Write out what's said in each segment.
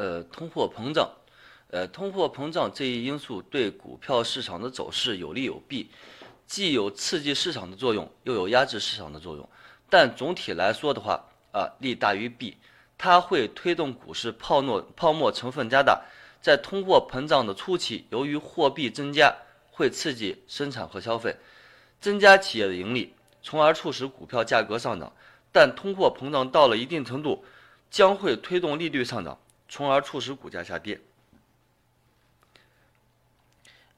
呃，通货膨胀，呃，通货膨胀这一因素对股票市场的走势有利有弊，既有刺激市场的作用，又有压制市场的作用。但总体来说的话，啊，利大于弊，它会推动股市泡沫泡沫成分加大。在通货膨胀的初期，由于货币增加，会刺激生产和消费，增加企业的盈利，从而促使股票价格上涨。但通货膨胀到了一定程度，将会推动利率上涨。从而促使股价下跌。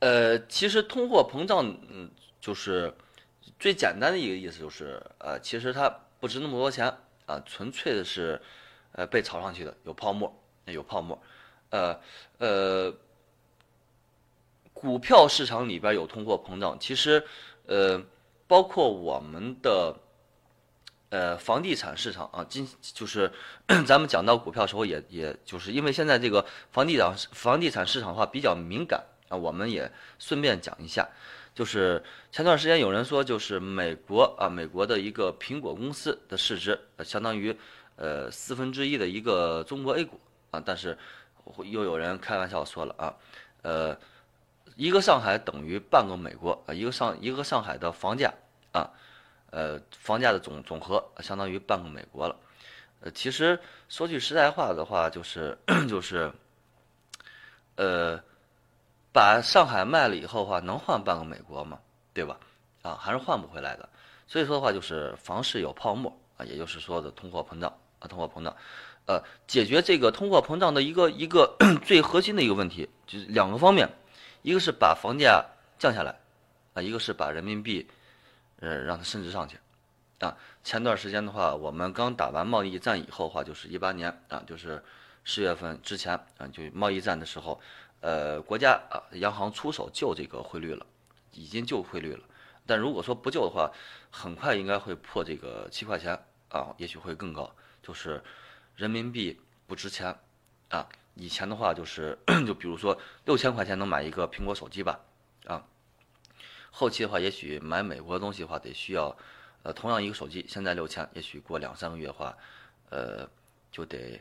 呃，其实通货膨胀，嗯，就是最简单的一个意思，就是呃，其实它不值那么多钱啊，纯粹的是呃被炒上去的，有泡沫，有泡沫。呃呃，股票市场里边有通货膨胀，其实呃，包括我们的。呃，房地产市场啊，今就是 咱们讲到股票时候，也也就是因为现在这个房地产房地产市场化比较敏感啊，我们也顺便讲一下，就是前段时间有人说，就是美国啊，美国的一个苹果公司的市值相当于呃四分之一的一个中国 A 股啊，但是又有人开玩笑说了啊，呃，一个上海等于半个美国啊，一个上一个上海的房价啊。呃，房价的总总和相当于半个美国了。呃，其实说句实在话的话，就是 就是，呃，把上海卖了以后的话，能换半个美国吗？对吧？啊，还是换不回来的。所以说的话，就是房市有泡沫啊，也就是说的通货膨胀啊，通货膨胀。呃，解决这个通货膨胀的一个一个 最核心的一个问题，就是两个方面，一个是把房价降下来，啊，一个是把人民币。呃，让它升值上去，啊，前段时间的话，我们刚打完贸易战以后的话，就是一八年啊，就是十月份之前啊，就贸易战的时候，呃，国家啊，央行出手救这个汇率了，已经救汇率了。但如果说不救的话，很快应该会破这个七块钱啊，也许会更高。就是人民币不值钱啊，以前的话就是，就比如说六千块钱能买一个苹果手机吧，啊。后期的话，也许买美国的东西的话，得需要，呃，同样一个手机，现在六千，也许过两三个月的话，呃，就得，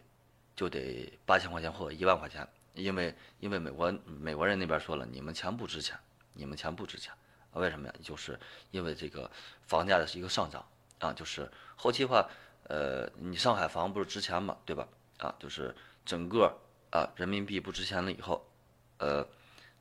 就得八千块钱或者一万块钱，因为因为美国美国人那边说了，你们钱不值钱，你们钱不值钱，啊为什么呀？就是因为这个房价的是一个上涨啊，就是后期的话，呃，你上海房不是值钱嘛，对吧？啊，就是整个啊人民币不值钱了以后，呃，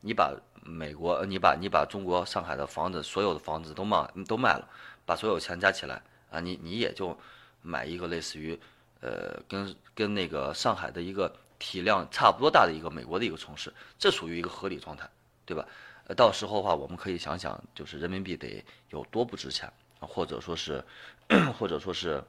你把。美国，你把你把中国上海的房子，所有的房子都卖都卖了，把所有钱加起来啊，你你也就买一个类似于，呃，跟跟那个上海的一个体量差不多大的一个美国的一个城市，这属于一个合理状态，对吧？呃，到时候的话，我们可以想想，就是人民币得有多不值钱，或者说是，或者说是，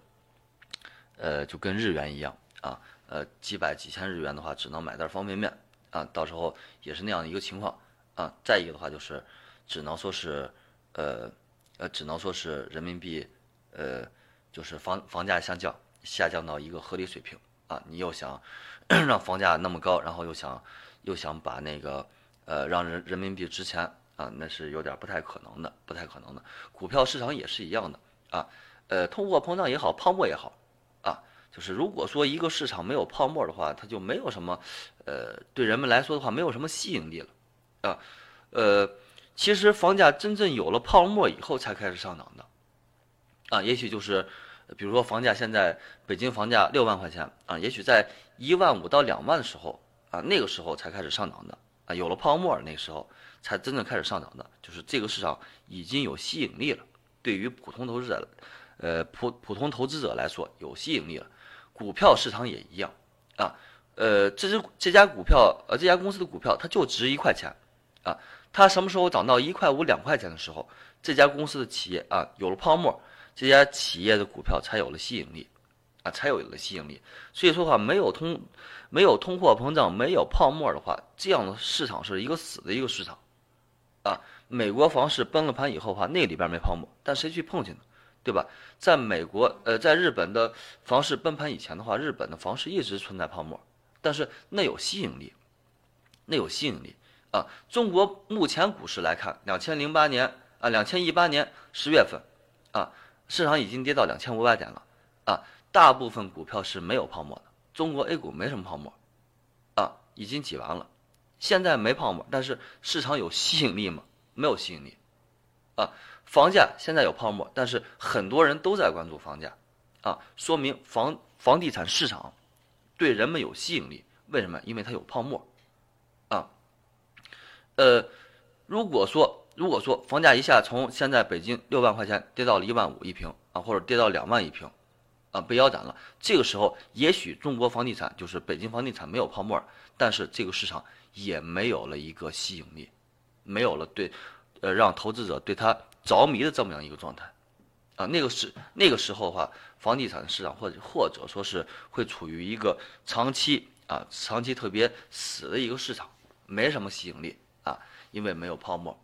呃，就跟日元一样啊，呃，几百几千日元的话，只能买袋方便面啊，到时候也是那样的一个情况。啊，再一个的话就是，只能说是，呃，呃，只能说是人民币，呃，就是房房价下降，下降到一个合理水平啊。你又想 让房价那么高，然后又想又想把那个呃让人人民币值钱啊，那是有点不太可能的，不太可能的。股票市场也是一样的啊，呃，通货膨胀也好，泡沫也好啊，就是如果说一个市场没有泡沫的话，它就没有什么，呃，对人们来说的话，没有什么吸引力了。啊，呃，其实房价真正有了泡沫以后才开始上涨的，啊，也许就是，比如说房价现在北京房价六万块钱啊，也许在一万五到两万的时候啊，那个时候才开始上涨的啊，有了泡沫那个时候才真正开始上涨的，就是这个市场已经有吸引力了，对于普通投资者，呃，普普通投资者来说有吸引力了，股票市场也一样啊，呃，这只这家股票呃这家公司的股票它就值一块钱。啊，它什么时候涨到一块五、两块钱的时候，这家公司的企业啊有了泡沫，这家企业的股票才有了吸引力，啊，才有了吸引力。所以说话，没有通，没有通货膨胀，没有泡沫的话，这样的市场是一个死的一个市场，啊，美国房市崩了盘以后的话，那里边没泡沫，但谁去碰去呢？对吧？在美国，呃，在日本的房市崩盘以前的话，日本的房市一直存在泡沫，但是那有吸引力，那有吸引力。啊，中国目前股市来看，两千零八年啊，两千一八年十月份，啊，市场已经跌到两千五百点了，啊，大部分股票是没有泡沫的，中国 A 股没什么泡沫，啊，已经挤完了。现在没泡沫，但是市场有吸引力吗？没有吸引力，啊，房价现在有泡沫，但是很多人都在关注房价，啊，说明房房地产市场对人们有吸引力。为什么？因为它有泡沫，啊，呃，如果说如果说房价一下从现在北京六万块钱跌到了一万五一平啊，或者跌到两万一平，啊，被腰斩了，这个时候也许中国房地产就是北京房地产没有泡沫，但是这个市场也没有了一个吸引力。没有了对，呃，让投资者对它着迷的这么样一个状态，啊，那个是那个时候的话，房地产市场或者或者说是会处于一个长期啊长期特别死的一个市场，没什么吸引力啊，因为没有泡沫。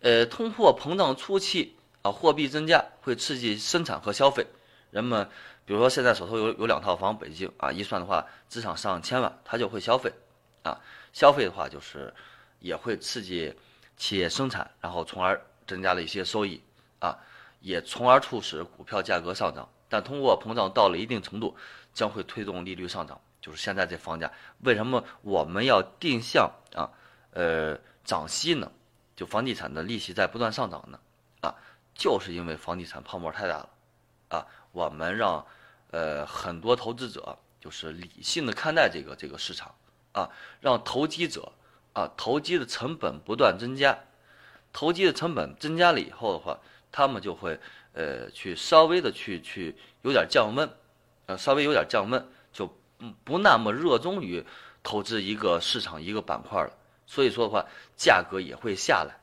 呃，通货膨胀初期啊，货币增加会刺激生产和消费，人们比如说现在手头有有两套房，北京啊，一算的话资产上千万，他就会消费，啊，消费的话就是。也会刺激企业生产，然后从而增加了一些收益啊，也从而促使股票价格上涨。但通货膨胀到了一定程度，将会推动利率上涨。就是现在这房价，为什么我们要定向啊？呃，涨息呢？就房地产的利息在不断上涨呢？啊，就是因为房地产泡沫太大了啊。我们让呃很多投资者就是理性的看待这个这个市场啊，让投机者。啊，投机的成本不断增加，投机的成本增加了以后的话，他们就会呃去稍微的去去有点降温，呃稍微有点降温，就不那么热衷于投资一个市场一个板块了。所以说的话，价格也会下来，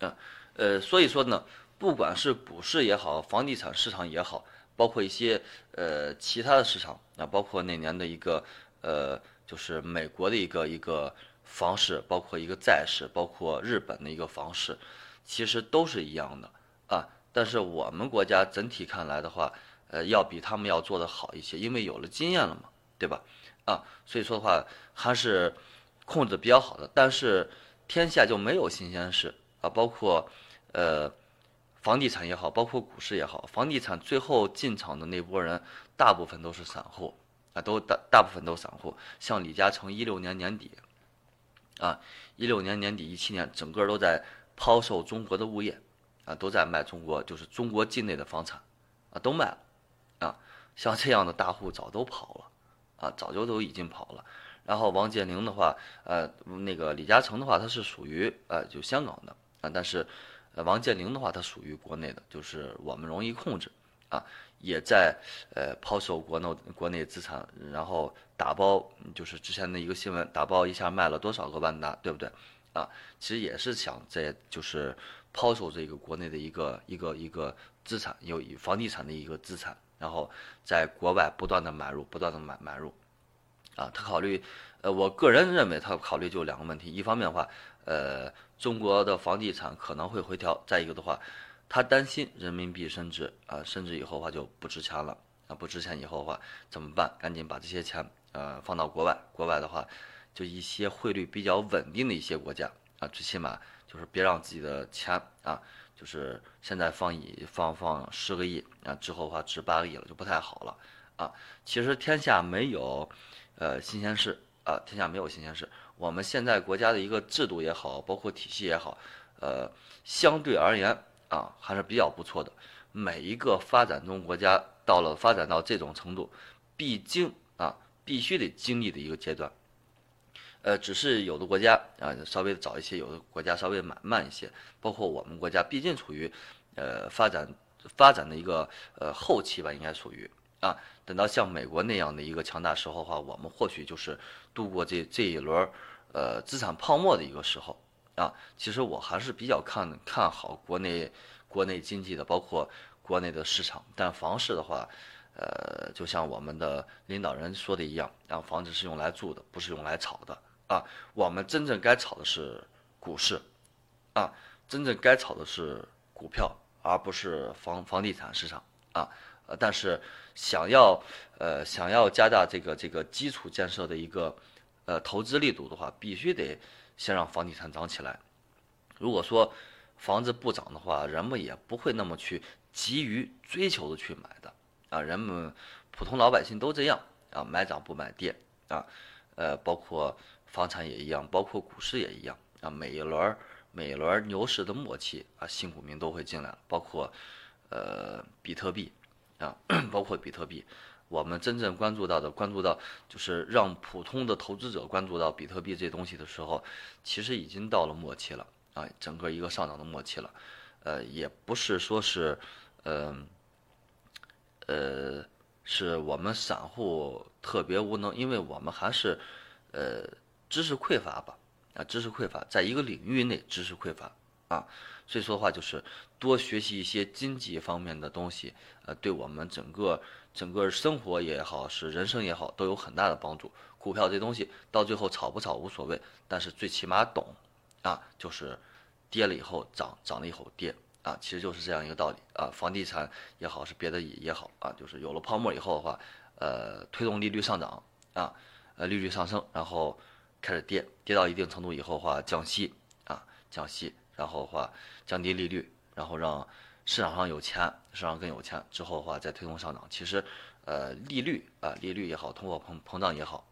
嗯呃所以说呢，不管是股市也好，房地产市场也好，包括一些呃其他的市场，啊包括那年的一个呃就是美国的一个一个。房市包括一个债市，包括日本的一个房市，其实都是一样的啊。但是我们国家整体看来的话，呃，要比他们要做的好一些，因为有了经验了嘛，对吧？啊，所以说的话还是控制比较好的。但是天下就没有新鲜事啊，包括呃房地产也好，包括股市也好，房地产最后进场的那波人，大部分都是散户啊，都大大部分都散户。像李嘉诚一六年年底。啊，一六年年底，一七年，整个都在抛售中国的物业，啊，都在卖中国，就是中国境内的房产，啊，都卖了，啊，像这样的大户早都跑了，啊，早就都已经跑了。然后王健林的话，呃，那个李嘉诚的话，他是属于呃就香港的，啊，但是，呃，王健林的话，他属于国内的，就是我们容易控制，啊。也在呃抛售国内国内资产，然后打包，就是之前的一个新闻，打包一下卖了多少个万达，对不对？啊，其实也是想在就是抛售这个国内的一个一个一个资产，有房地产的一个资产，然后在国外不断的买入，不断的买买入，啊，他考虑，呃，我个人认为他考虑就两个问题，一方面的话，呃，中国的房地产可能会回调，再一个的话。他担心人民币升值啊，升值以后的话就不值钱了啊，不值钱以后的话怎么办？赶紧把这些钱呃放到国外，国外的话就一些汇率比较稳定的一些国家啊，最起码就是别让自己的钱啊，就是现在放一放放十个亿啊，之后的话值八个亿了就不太好了啊。其实天下没有呃新鲜事啊，天下没有新鲜事。我们现在国家的一个制度也好，包括体系也好，呃，相对而言。啊，还是比较不错的。每一个发展中国家到了发展到这种程度，必经啊，必须得经历的一个阶段。呃，只是有的国家啊稍微早一些，有的国家稍微慢慢一些。包括我们国家，毕竟处于呃发展发展的一个呃后期吧，应该属于啊。等到像美国那样的一个强大时候的话，我们或许就是度过这这一轮呃资产泡沫的一个时候。啊，其实我还是比较看看好国内国内经济的，包括国内的市场。但房市的话，呃，就像我们的领导人说的一样，啊，房子是用来住的，不是用来炒的啊。我们真正该炒的是股市，啊，真正该炒的是股票，而不是房房地产市场啊。呃，但是想要呃想要加大这个这个基础建设的一个呃投资力度的话，必须得。先让房地产涨起来。如果说房子不涨的话，人们也不会那么去急于追求的去买的啊。人们普通老百姓都这样啊，买涨不买跌啊。呃，包括房产也一样，包括股市也一样啊。每一轮每一轮牛市的末期啊，新股民都会进来，包括呃比特币啊，包括比特币。我们真正关注到的，关注到就是让普通的投资者关注到比特币这东西的时候，其实已经到了末期了啊，整个一个上涨的末期了。呃，也不是说是，呃，呃，是我们散户特别无能，因为我们还是，呃，知识匮乏吧，啊，知识匮乏，在一个领域内知识匮乏啊，所以说的话就是多学习一些经济方面的东西，呃，对我们整个。整个生活也好，是人生也好，都有很大的帮助。股票这东西到最后炒不炒无所谓，但是最起码懂，啊，就是跌了以后涨，涨了以后跌，啊，其实就是这样一个道理啊。房地产也好，是别的也也好啊，就是有了泡沫以后的话，呃，推动利率上涨啊，呃，利率上升，然后开始跌，跌到一定程度以后的话降息啊，降息，然后的话降低利率，然后让。市场上有钱，市场更有钱之后的话，再推动上涨。其实，呃，利率啊，利率也好，通货膨膨胀也好，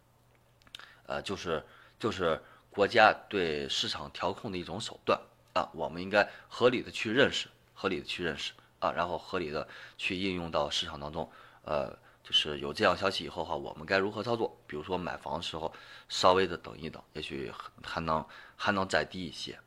呃，就是就是国家对市场调控的一种手段啊。我们应该合理的去认识，合理的去认识啊，然后合理的去应用到市场当中。呃，就是有这样消息以后的话，我们该如何操作？比如说买房的时候，稍微的等一等，也许还能还能再低一些。